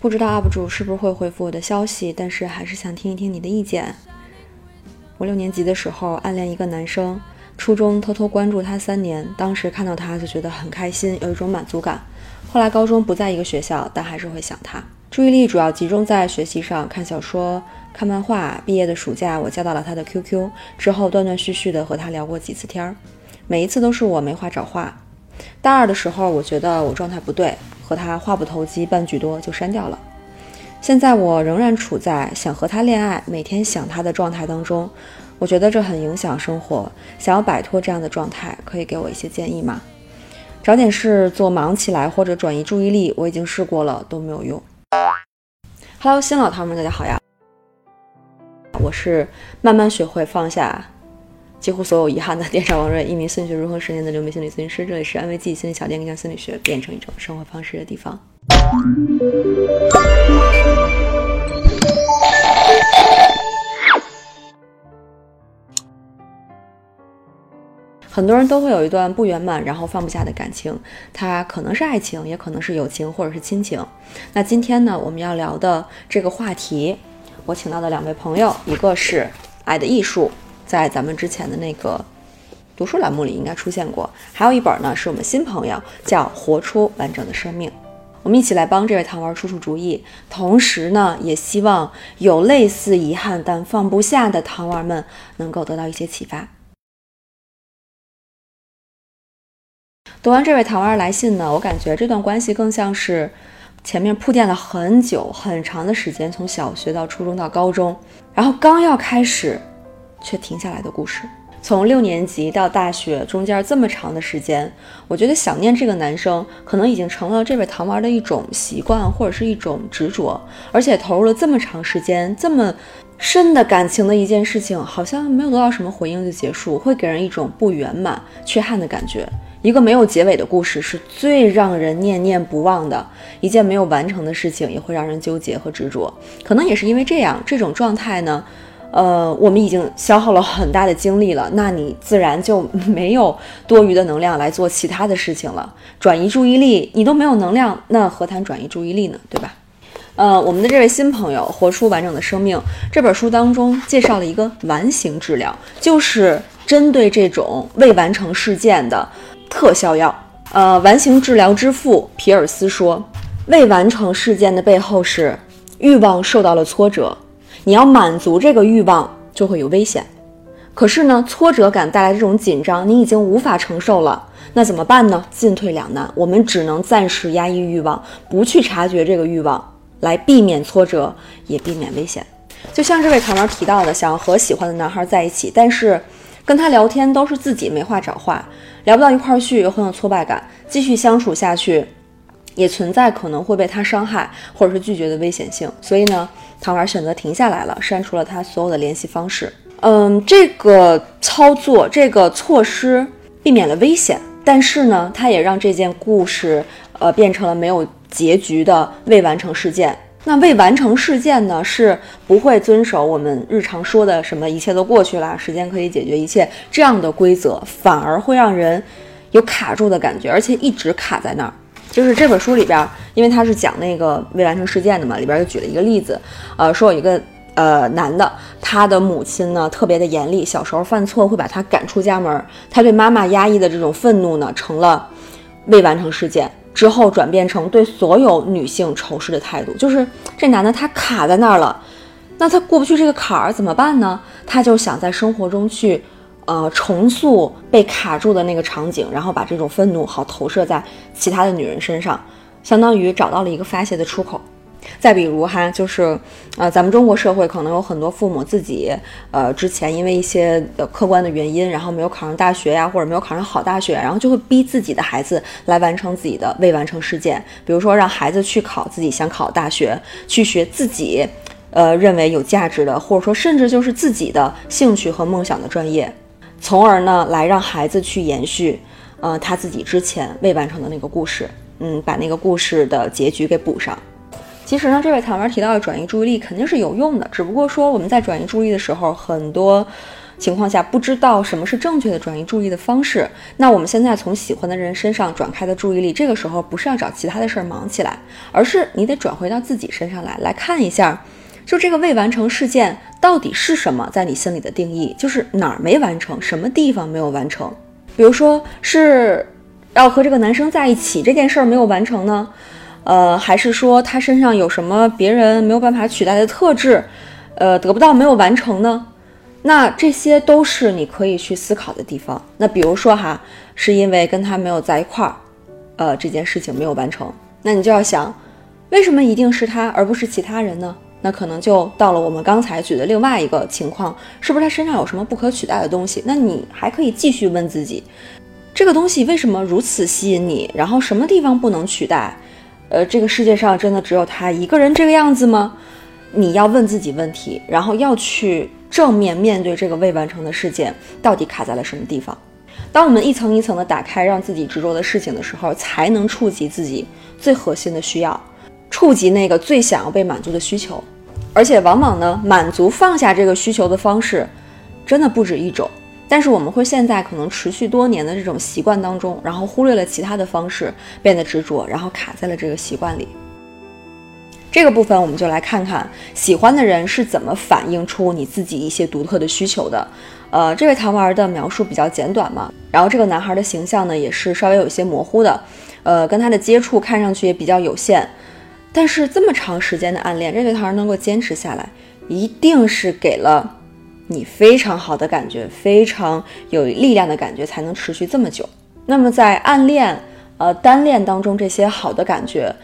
不知道 UP 主是不是会回复我的消息，但是还是想听一听你的意见。我六年级的时候暗恋一个男生，初中偷偷关注他三年，当时看到他就觉得很开心，有一种满足感。后来高中不在一个学校，但还是会想他。注意力主要集中在学习上，看小说、看漫画。毕业的暑假，我加到了他的 QQ，之后断断续续的和他聊过几次天儿，每一次都是我没话找话。大二的时候，我觉得我状态不对。和他话不投机半句多就删掉了。现在我仍然处在想和他恋爱、每天想他的状态当中，我觉得这很影响生活。想要摆脱这样的状态，可以给我一些建议吗？找点事做，忙起来或者转移注意力，我已经试过了都没有用。Hello，新老汤们，大家好呀！我是慢慢学会放下。几乎所有遗憾的电商王瑞，一名心理学如何十年的流媒心理咨询师。这里是安慰剂心理小店，将心理学变成一种生活方式的地方。很多人都会有一段不圆满，然后放不下的感情，它可能是爱情，也可能是友情，或者是亲情。那今天呢，我们要聊的这个话题，我请到的两位朋友，一个是爱的艺术。在咱们之前的那个读书栏目里应该出现过，还有一本呢，是我们新朋友叫《活出完整的生命》，我们一起来帮这位糖丸出出主意，同时呢，也希望有类似遗憾但放不下的糖丸们能够得到一些启发。读完这位糖丸来信呢，我感觉这段关系更像是前面铺垫了很久很长的时间，从小学到初中到高中，然后刚要开始。却停下来的故事，从六年级到大学中间这么长的时间，我觉得想念这个男生可能已经成了这位糖丸的一种习惯或者是一种执着，而且投入了这么长时间、这么深的感情的一件事情，好像没有得到什么回应就结束，会给人一种不圆满、缺憾的感觉。一个没有结尾的故事是最让人念念不忘的一件没有完成的事情，也会让人纠结和执着。可能也是因为这样，这种状态呢。呃，我们已经消耗了很大的精力了，那你自然就没有多余的能量来做其他的事情了。转移注意力，你都没有能量，那何谈转移注意力呢？对吧？呃，我们的这位新朋友《活出完整的生命》这本书当中介绍了一个完形治疗，就是针对这种未完成事件的特效药。呃，完形治疗之父皮尔斯说，未完成事件的背后是欲望受到了挫折。你要满足这个欲望，就会有危险。可是呢，挫折感带来这种紧张，你已经无法承受了。那怎么办呢？进退两难，我们只能暂时压抑欲望，不去察觉这个欲望，来避免挫折，也避免危险。就像这位糖糖提到的，想要和喜欢的男孩在一起，但是跟他聊天都是自己没话找话，聊不到一块儿去，又很有挫败感，继续相处下去。也存在可能会被他伤害或者是拒绝的危险性，所以呢，唐婉选择停下来了，删除了他所有的联系方式。嗯，这个操作，这个措施避免了危险，但是呢，它也让这件故事，呃，变成了没有结局的未完成事件。那未完成事件呢，是不会遵守我们日常说的什么一切都过去了，时间可以解决一切这样的规则，反而会让人有卡住的感觉，而且一直卡在那儿。就是这本书里边，因为他是讲那个未完成事件的嘛，里边就举了一个例子，呃，说有一个呃男的，他的母亲呢特别的严厉，小时候犯错会把他赶出家门，他对妈妈压抑的这种愤怒呢，成了未完成事件之后转变成对所有女性仇视的态度。就是这男的他卡在那儿了，那他过不去这个坎儿怎么办呢？他就想在生活中去。呃，重塑被卡住的那个场景，然后把这种愤怒好投射在其他的女人身上，相当于找到了一个发泄的出口。再比如哈，就是呃，咱们中国社会可能有很多父母自己呃之前因为一些呃客观的原因，然后没有考上大学呀，或者没有考上好大学，然后就会逼自己的孩子来完成自己的未完成事件，比如说让孩子去考自己想考大学，去学自己呃认为有价值的，或者说甚至就是自己的兴趣和梦想的专业。从而呢，来让孩子去延续，呃，他自己之前未完成的那个故事，嗯，把那个故事的结局给补上。其实呢，这位糖丸提到的转移注意力肯定是有用的，只不过说我们在转移注意的时候，很多情况下不知道什么是正确的转移注意的方式，那我们现在从喜欢的人身上转开的注意力，这个时候不是要找其他的事儿忙起来，而是你得转回到自己身上来，来看一下，就这个未完成事件到底是什么，在你心里的定义，就是哪儿没完成，什么地方没有完成。比如说是要和这个男生在一起这件事儿没有完成呢，呃，还是说他身上有什么别人没有办法取代的特质，呃，得不到没有完成呢？那这些都是你可以去思考的地方。那比如说哈，是因为跟他没有在一块儿，呃，这件事情没有完成，那你就要想，为什么一定是他而不是其他人呢？那可能就到了我们刚才举的另外一个情况，是不是他身上有什么不可取代的东西？那你还可以继续问自己，这个东西为什么如此吸引你？然后什么地方不能取代？呃，这个世界上真的只有他一个人这个样子吗？你要问自己问题，然后要去。正面面对这个未完成的事件，到底卡在了什么地方？当我们一层一层的打开让自己执着的事情的时候，才能触及自己最核心的需要，触及那个最想要被满足的需求。而且往往呢，满足放下这个需求的方式，真的不止一种。但是我们会陷在可能持续多年的这种习惯当中，然后忽略了其他的方式，变得执着，然后卡在了这个习惯里。这个部分我们就来看看喜欢的人是怎么反映出你自己一些独特的需求的。呃，这位糖丸的描述比较简短嘛，然后这个男孩的形象呢也是稍微有些模糊的，呃，跟他的接触看上去也比较有限。但是这么长时间的暗恋，这位糖丸能够坚持下来，一定是给了你非常好的感觉，非常有力量的感觉，才能持续这么久。那么在暗恋、呃单恋当中，这些好的感觉。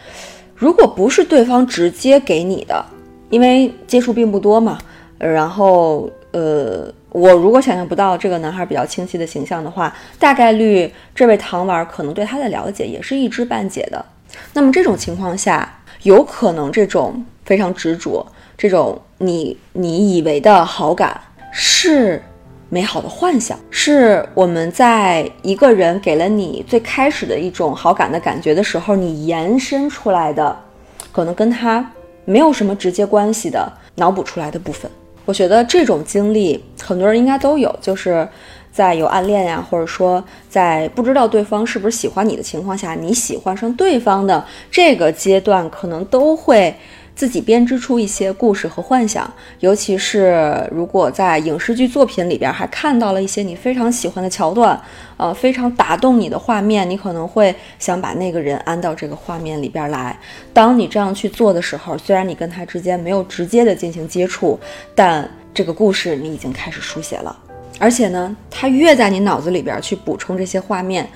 如果不是对方直接给你的，因为接触并不多嘛，然后呃，我如果想象不到这个男孩比较清晰的形象的话，大概率这位糖丸可能对他的了解也是一知半解的。那么这种情况下，有可能这种非常执着，这种你你以为的好感是。美好的幻想是我们在一个人给了你最开始的一种好感的感觉的时候，你延伸出来的，可能跟他没有什么直接关系的脑补出来的部分。我觉得这种经历很多人应该都有，就是在有暗恋呀，或者说在不知道对方是不是喜欢你的情况下，你喜欢上对方的这个阶段，可能都会。自己编织出一些故事和幻想，尤其是如果在影视剧作品里边还看到了一些你非常喜欢的桥段，呃，非常打动你的画面，你可能会想把那个人安到这个画面里边来。当你这样去做的时候，虽然你跟他之间没有直接的进行接触，但这个故事你已经开始书写了。而且呢，他越在你脑子里边去补充这些画面，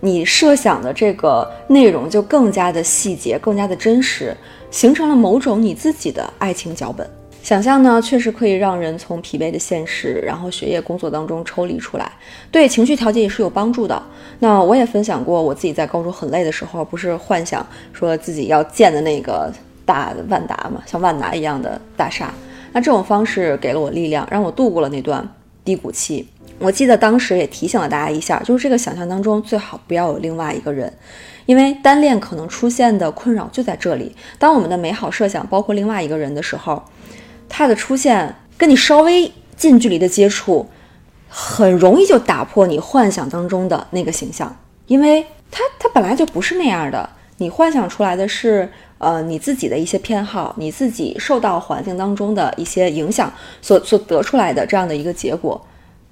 你设想的这个内容就更加的细节，更加的真实。形成了某种你自己的爱情脚本，想象呢，确实可以让人从疲惫的现实，然后学业工作当中抽离出来，对情绪调节也是有帮助的。那我也分享过，我自己在高中很累的时候，不是幻想说自己要建的那个大万达嘛，像万达一样的大厦，那这种方式给了我力量，让我度过了那段低谷期。我记得当时也提醒了大家一下，就是这个想象当中最好不要有另外一个人。因为单恋可能出现的困扰就在这里。当我们的美好设想包括另外一个人的时候，他的出现跟你稍微近距离的接触，很容易就打破你幻想当中的那个形象，因为他他本来就不是那样的。你幻想出来的是，呃，你自己的一些偏好，你自己受到环境当中的一些影响所所得出来的这样的一个结果。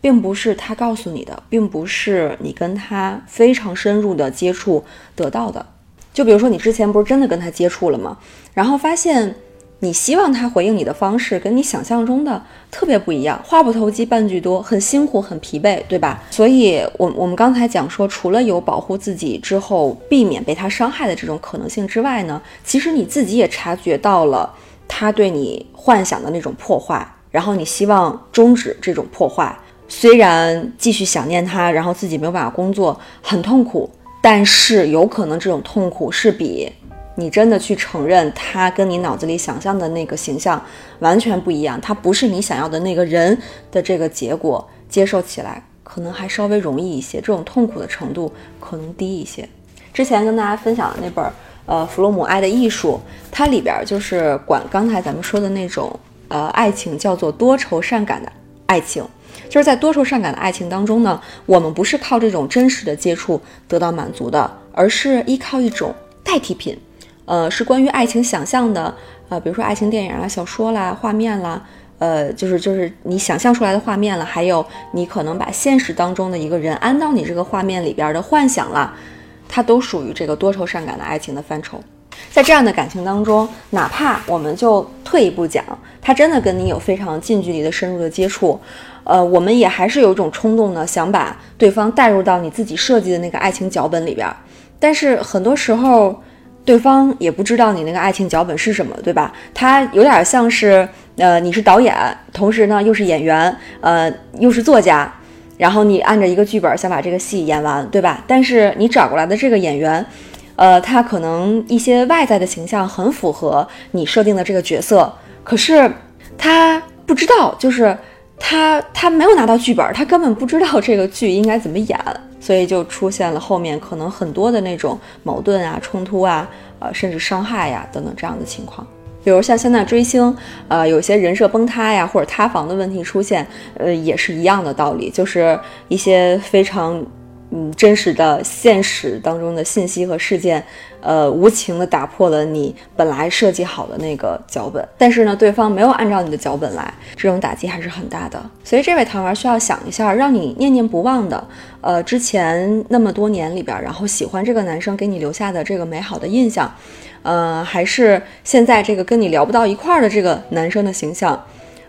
并不是他告诉你的，并不是你跟他非常深入的接触得到的。就比如说，你之前不是真的跟他接触了吗？然后发现你希望他回应你的方式跟你想象中的特别不一样，话不投机半句多，很辛苦，很疲惫，对吧？所以，我我们刚才讲说，除了有保护自己之后避免被他伤害的这种可能性之外呢，其实你自己也察觉到了他对你幻想的那种破坏，然后你希望终止这种破坏。虽然继续想念他，然后自己没有办法工作，很痛苦，但是有可能这种痛苦是比你真的去承认他跟你脑子里想象的那个形象完全不一样，他不是你想要的那个人的这个结果，接受起来可能还稍微容易一些，这种痛苦的程度可能低一些。之前跟大家分享的那本呃弗洛姆《爱的艺术》，它里边就是管刚才咱们说的那种呃爱情叫做多愁善感的爱情。就是在多愁善感的爱情当中呢，我们不是靠这种真实的接触得到满足的，而是依靠一种代替品，呃，是关于爱情想象的，呃，比如说爱情电影啦、小说啦、画面啦，呃，就是就是你想象出来的画面了，还有你可能把现实当中的一个人安到你这个画面里边的幻想啦，它都属于这个多愁善感的爱情的范畴。在这样的感情当中，哪怕我们就退一步讲，他真的跟你有非常近距离的深入的接触，呃，我们也还是有一种冲动呢，想把对方带入到你自己设计的那个爱情脚本里边。但是很多时候，对方也不知道你那个爱情脚本是什么，对吧？他有点像是，呃，你是导演，同时呢又是演员，呃，又是作家，然后你按着一个剧本想把这个戏演完，对吧？但是你找过来的这个演员。呃，他可能一些外在的形象很符合你设定的这个角色，可是他不知道，就是他他没有拿到剧本，他根本不知道这个剧应该怎么演，所以就出现了后面可能很多的那种矛盾啊、冲突啊，呃，甚至伤害呀等等这样的情况。比如像现在追星，呃，有些人设崩塌呀，或者塌房的问题出现，呃，也是一样的道理，就是一些非常。嗯，真实的现实当中的信息和事件，呃，无情的打破了你本来设计好的那个脚本。但是呢，对方没有按照你的脚本来，这种打击还是很大的。所以这位糖丸需要想一下，让你念念不忘的，呃，之前那么多年里边，然后喜欢这个男生给你留下的这个美好的印象，呃，还是现在这个跟你聊不到一块儿的这个男生的形象。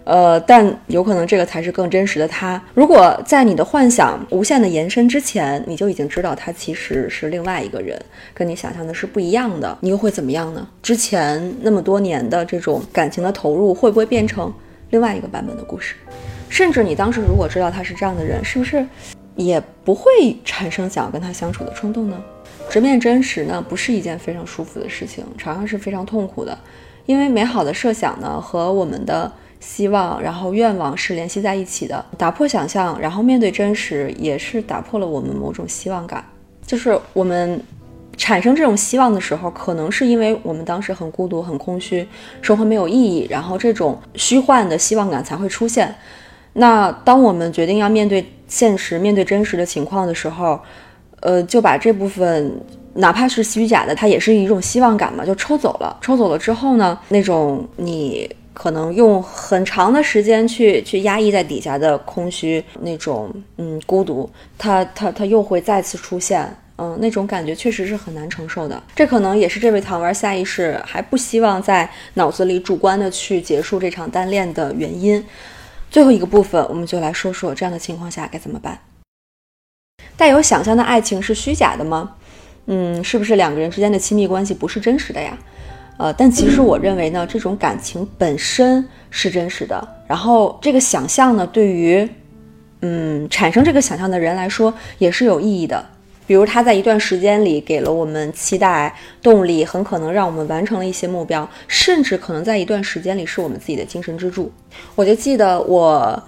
呃，但有可能这个才是更真实的他。如果在你的幻想无限的延伸之前，你就已经知道他其实是另外一个人，跟你想象的是不一样的，你又会怎么样呢？之前那么多年的这种感情的投入，会不会变成另外一个版本的故事？甚至你当时如果知道他是这样的人，是不是也不会产生想要跟他相处的冲动呢？直面真实呢，不是一件非常舒服的事情，常常是非常痛苦的，因为美好的设想呢和我们的。希望，然后愿望是联系在一起的。打破想象，然后面对真实，也是打破了我们某种希望感。就是我们产生这种希望的时候，可能是因为我们当时很孤独、很空虚，生活没有意义，然后这种虚幻的希望感才会出现。那当我们决定要面对现实、面对真实的情况的时候，呃，就把这部分哪怕是虚假的，它也是一种希望感嘛，就抽走了。抽走了之后呢，那种你。可能用很长的时间去去压抑在底下的空虚，那种嗯孤独，它它它又会再次出现，嗯，那种感觉确实是很难承受的。这可能也是这位糖丸下意识还不希望在脑子里主观的去结束这场单恋的原因。最后一个部分，我们就来说说这样的情况下该怎么办。带有想象的爱情是虚假的吗？嗯，是不是两个人之间的亲密关系不是真实的呀？呃，但其实我认为呢，这种感情本身是真实的。然后这个想象呢，对于嗯产生这个想象的人来说也是有意义的。比如他在一段时间里给了我们期待、动力，很可能让我们完成了一些目标，甚至可能在一段时间里是我们自己的精神支柱。我就记得我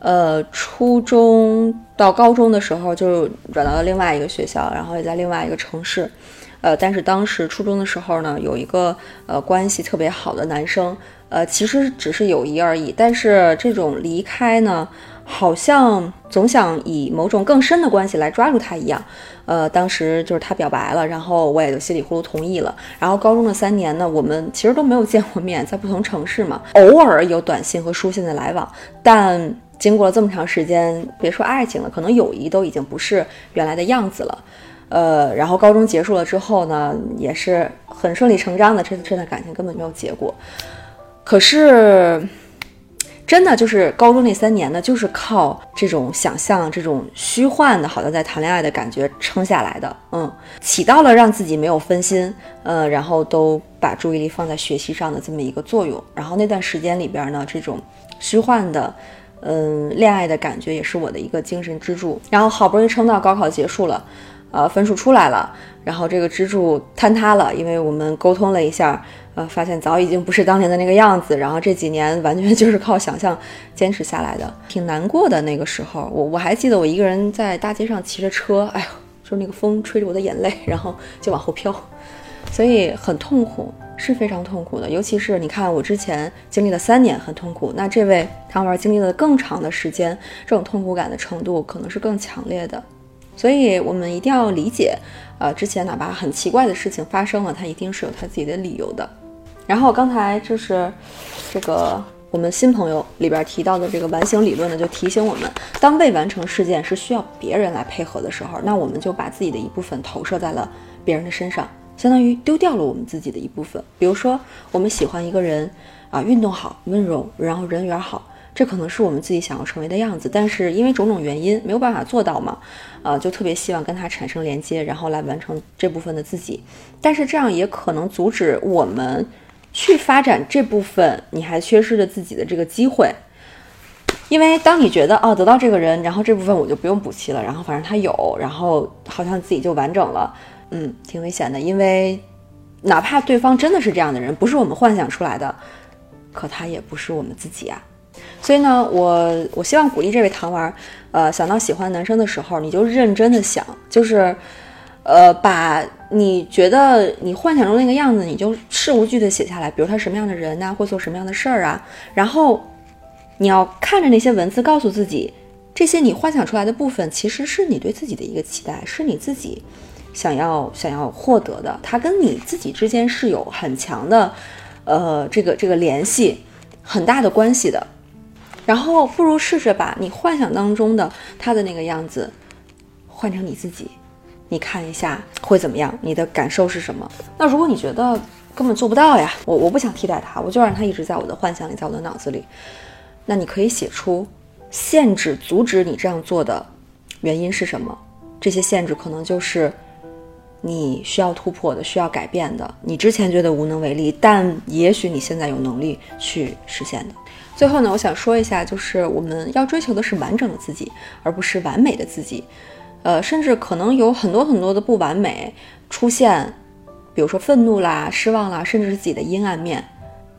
呃初中到高中的时候就转到了另外一个学校，然后也在另外一个城市。呃，但是当时初中的时候呢，有一个呃关系特别好的男生，呃，其实只是友谊而已。但是这种离开呢，好像总想以某种更深的关系来抓住他一样。呃，当时就是他表白了，然后我也就稀里糊涂同意了。然后高中的三年呢，我们其实都没有见过面，在不同城市嘛，偶尔有短信和书信的来往。但经过了这么长时间，别说爱情了，可能友谊都已经不是原来的样子了。呃，然后高中结束了之后呢，也是很顺理成章的，这这段感情根本没有结果。可是，真的就是高中那三年呢，就是靠这种想象、这种虚幻的，好像在谈恋爱的感觉撑下来的。嗯，起到了让自己没有分心，呃，然后都把注意力放在学习上的这么一个作用。然后那段时间里边呢，这种虚幻的，嗯，恋爱的感觉也是我的一个精神支柱。然后好不容易撑到高考结束了。呃，分数出来了，然后这个支柱坍塌了，因为我们沟通了一下，呃，发现早已经不是当年的那个样子。然后这几年完全 就是靠想象坚持下来的，挺难过的那个时候。我我还记得我一个人在大街上骑着车，哎呦，就那个风吹着我的眼泪，然后就往后飘，所以很痛苦。是非常痛苦的。尤其是你看，我之前经历了三年很痛苦，那这位糖丸经历了更长的时间，这种痛苦感的程度可能是更强烈的。所以我们一定要理解，呃，之前哪怕很奇怪的事情发生了，它一定是有它自己的理由的。然后刚才就是这个。我们新朋友里边提到的这个完形理论呢，就提醒我们，当未完成事件是需要别人来配合的时候，那我们就把自己的一部分投射在了别人的身上，相当于丢掉了我们自己的一部分。比如说，我们喜欢一个人啊，运动好、温柔，然后人缘好，这可能是我们自己想要成为的样子，但是因为种种原因没有办法做到嘛，呃，就特别希望跟他产生连接，然后来完成这部分的自己。但是这样也可能阻止我们。去发展这部分你还缺失的自己的这个机会，因为当你觉得哦得到这个人，然后这部分我就不用补齐了，然后反正他有，然后好像自己就完整了，嗯，挺危险的。因为哪怕对方真的是这样的人，不是我们幻想出来的，可他也不是我们自己啊。所以呢，我我希望鼓励这位糖丸，呃，想到喜欢男生的时候，你就认真的想，就是。呃，把你觉得你幻想中那个样子，你就事无巨的写下来，比如他什么样的人呐，会做什么样的事儿啊，然后你要看着那些文字，告诉自己，这些你幻想出来的部分，其实是你对自己的一个期待，是你自己想要想要获得的，它跟你自己之间是有很强的，呃，这个这个联系，很大的关系的。然后不如试着把你幻想当中的他的那个样子换成你自己。你看一下会怎么样？你的感受是什么？那如果你觉得根本做不到呀，我我不想替代他，我就让他一直在我的幻想里，在我的脑子里。那你可以写出限制、阻止你这样做的原因是什么？这些限制可能就是你需要突破的、需要改变的。你之前觉得无能为力，但也许你现在有能力去实现的。最后呢，我想说一下，就是我们要追求的是完整的自己，而不是完美的自己。呃，甚至可能有很多很多的不完美出现，比如说愤怒啦、失望啦，甚至是自己的阴暗面，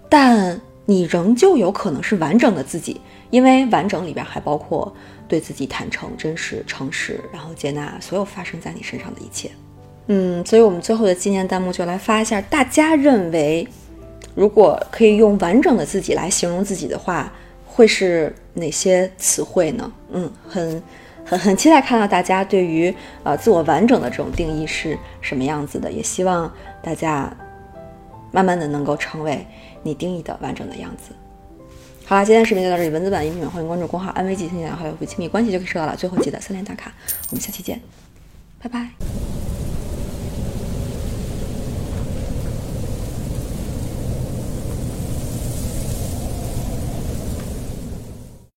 但你仍旧有可能是完整的自己，因为完整里边还包括对自己坦诚、真实、诚实，然后接纳所有发生在你身上的一切。嗯，所以我们最后的纪念弹幕就来发一下，大家认为，如果可以用完整的自己来形容自己的话，会是哪些词汇呢？嗯，很。很很期待看到大家对于呃自我完整的这种定义是什么样子的，也希望大家慢慢的能够成为你定义的完整的样子。好了，今天视频就到这里，文字版音频版欢迎关注公号安慰剂，添加好友和亲密关系就可以收到了。最后记得三连打卡，我们下期见，拜拜。